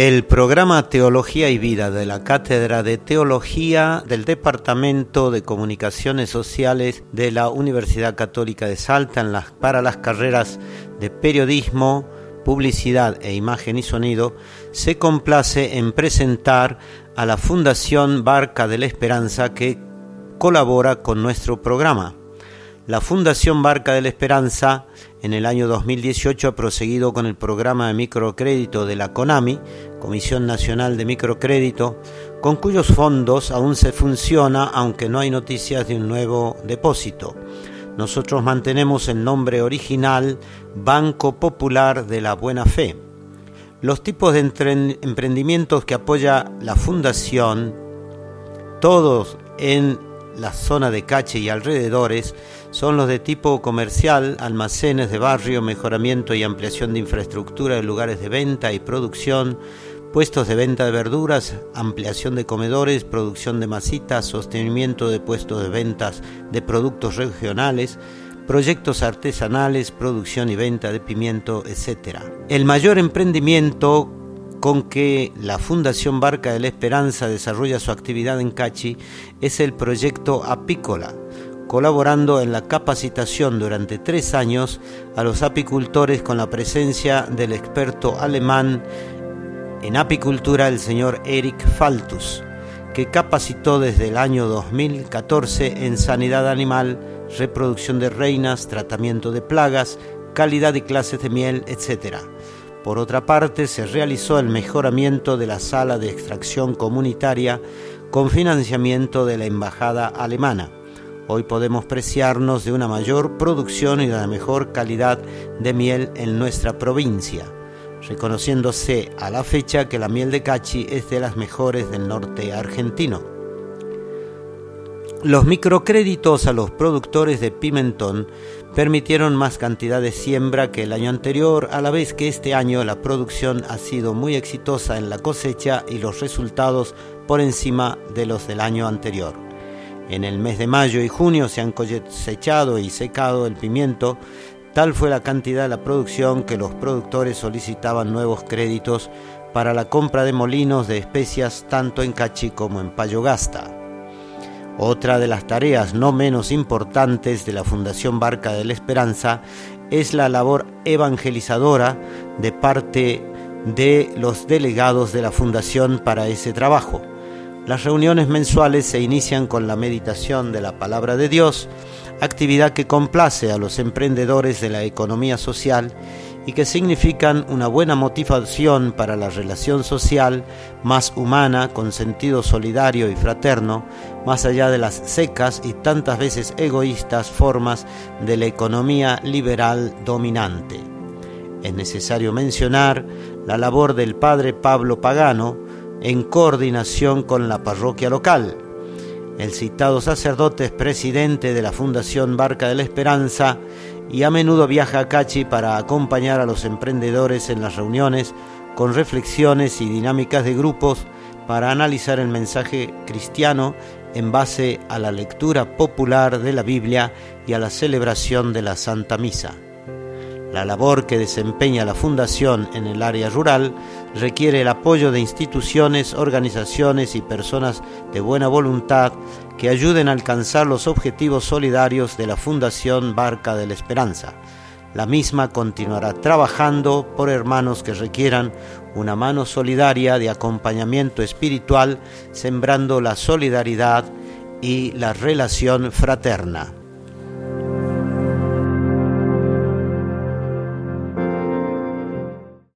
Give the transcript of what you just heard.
El programa Teología y Vida de la Cátedra de Teología del Departamento de Comunicaciones Sociales de la Universidad Católica de Salta para las carreras de Periodismo, Publicidad e Imagen y Sonido se complace en presentar a la Fundación Barca de la Esperanza que colabora con nuestro programa. La Fundación Barca de la Esperanza en el año 2018 ha proseguido con el programa de microcrédito de la CONAMI, Comisión Nacional de Microcrédito, con cuyos fondos aún se funciona aunque no hay noticias de un nuevo depósito. Nosotros mantenemos el nombre original Banco Popular de la Buena Fe. Los tipos de emprendimientos que apoya la Fundación, todos en la zona de Cache y alrededores son los de tipo comercial, almacenes de barrio, mejoramiento y ampliación de infraestructura de lugares de venta y producción, puestos de venta de verduras, ampliación de comedores, producción de masitas, sostenimiento de puestos de ventas de productos regionales, proyectos artesanales, producción y venta de pimiento, etc. El mayor emprendimiento con que la Fundación Barca de la Esperanza desarrolla su actividad en Cachi es el proyecto Apícola, colaborando en la capacitación durante tres años a los apicultores con la presencia del experto alemán en apicultura, el señor Eric Faltus, que capacitó desde el año 2014 en sanidad animal, reproducción de reinas, tratamiento de plagas, calidad y clases de miel, etc por otra parte, se realizó el mejoramiento de la sala de extracción comunitaria con financiamiento de la Embajada alemana. Hoy podemos preciarnos de una mayor producción y de una mejor calidad de miel en nuestra provincia, reconociéndose a la fecha que la miel de Cachi es de las mejores del norte argentino. Los microcréditos a los productores de pimentón permitieron más cantidad de siembra que el año anterior, a la vez que este año la producción ha sido muy exitosa en la cosecha y los resultados por encima de los del año anterior. En el mes de mayo y junio se han cosechado y secado el pimiento, tal fue la cantidad de la producción que los productores solicitaban nuevos créditos para la compra de molinos de especias tanto en Cachi como en Payogasta. Otra de las tareas no menos importantes de la Fundación Barca de la Esperanza es la labor evangelizadora de parte de los delegados de la Fundación para ese trabajo. Las reuniones mensuales se inician con la meditación de la palabra de Dios, actividad que complace a los emprendedores de la economía social y que significan una buena motivación para la relación social más humana, con sentido solidario y fraterno, más allá de las secas y tantas veces egoístas formas de la economía liberal dominante. Es necesario mencionar la labor del padre Pablo Pagano en coordinación con la parroquia local. El citado sacerdote es presidente de la Fundación Barca de la Esperanza y a menudo viaja a Cachi para acompañar a los emprendedores en las reuniones con reflexiones y dinámicas de grupos para analizar el mensaje cristiano en base a la lectura popular de la Biblia y a la celebración de la Santa Misa. La labor que desempeña la Fundación en el área rural requiere el apoyo de instituciones, organizaciones y personas de buena voluntad que ayuden a alcanzar los objetivos solidarios de la Fundación Barca de la Esperanza. La misma continuará trabajando por hermanos que requieran una mano solidaria de acompañamiento espiritual, sembrando la solidaridad y la relación fraterna.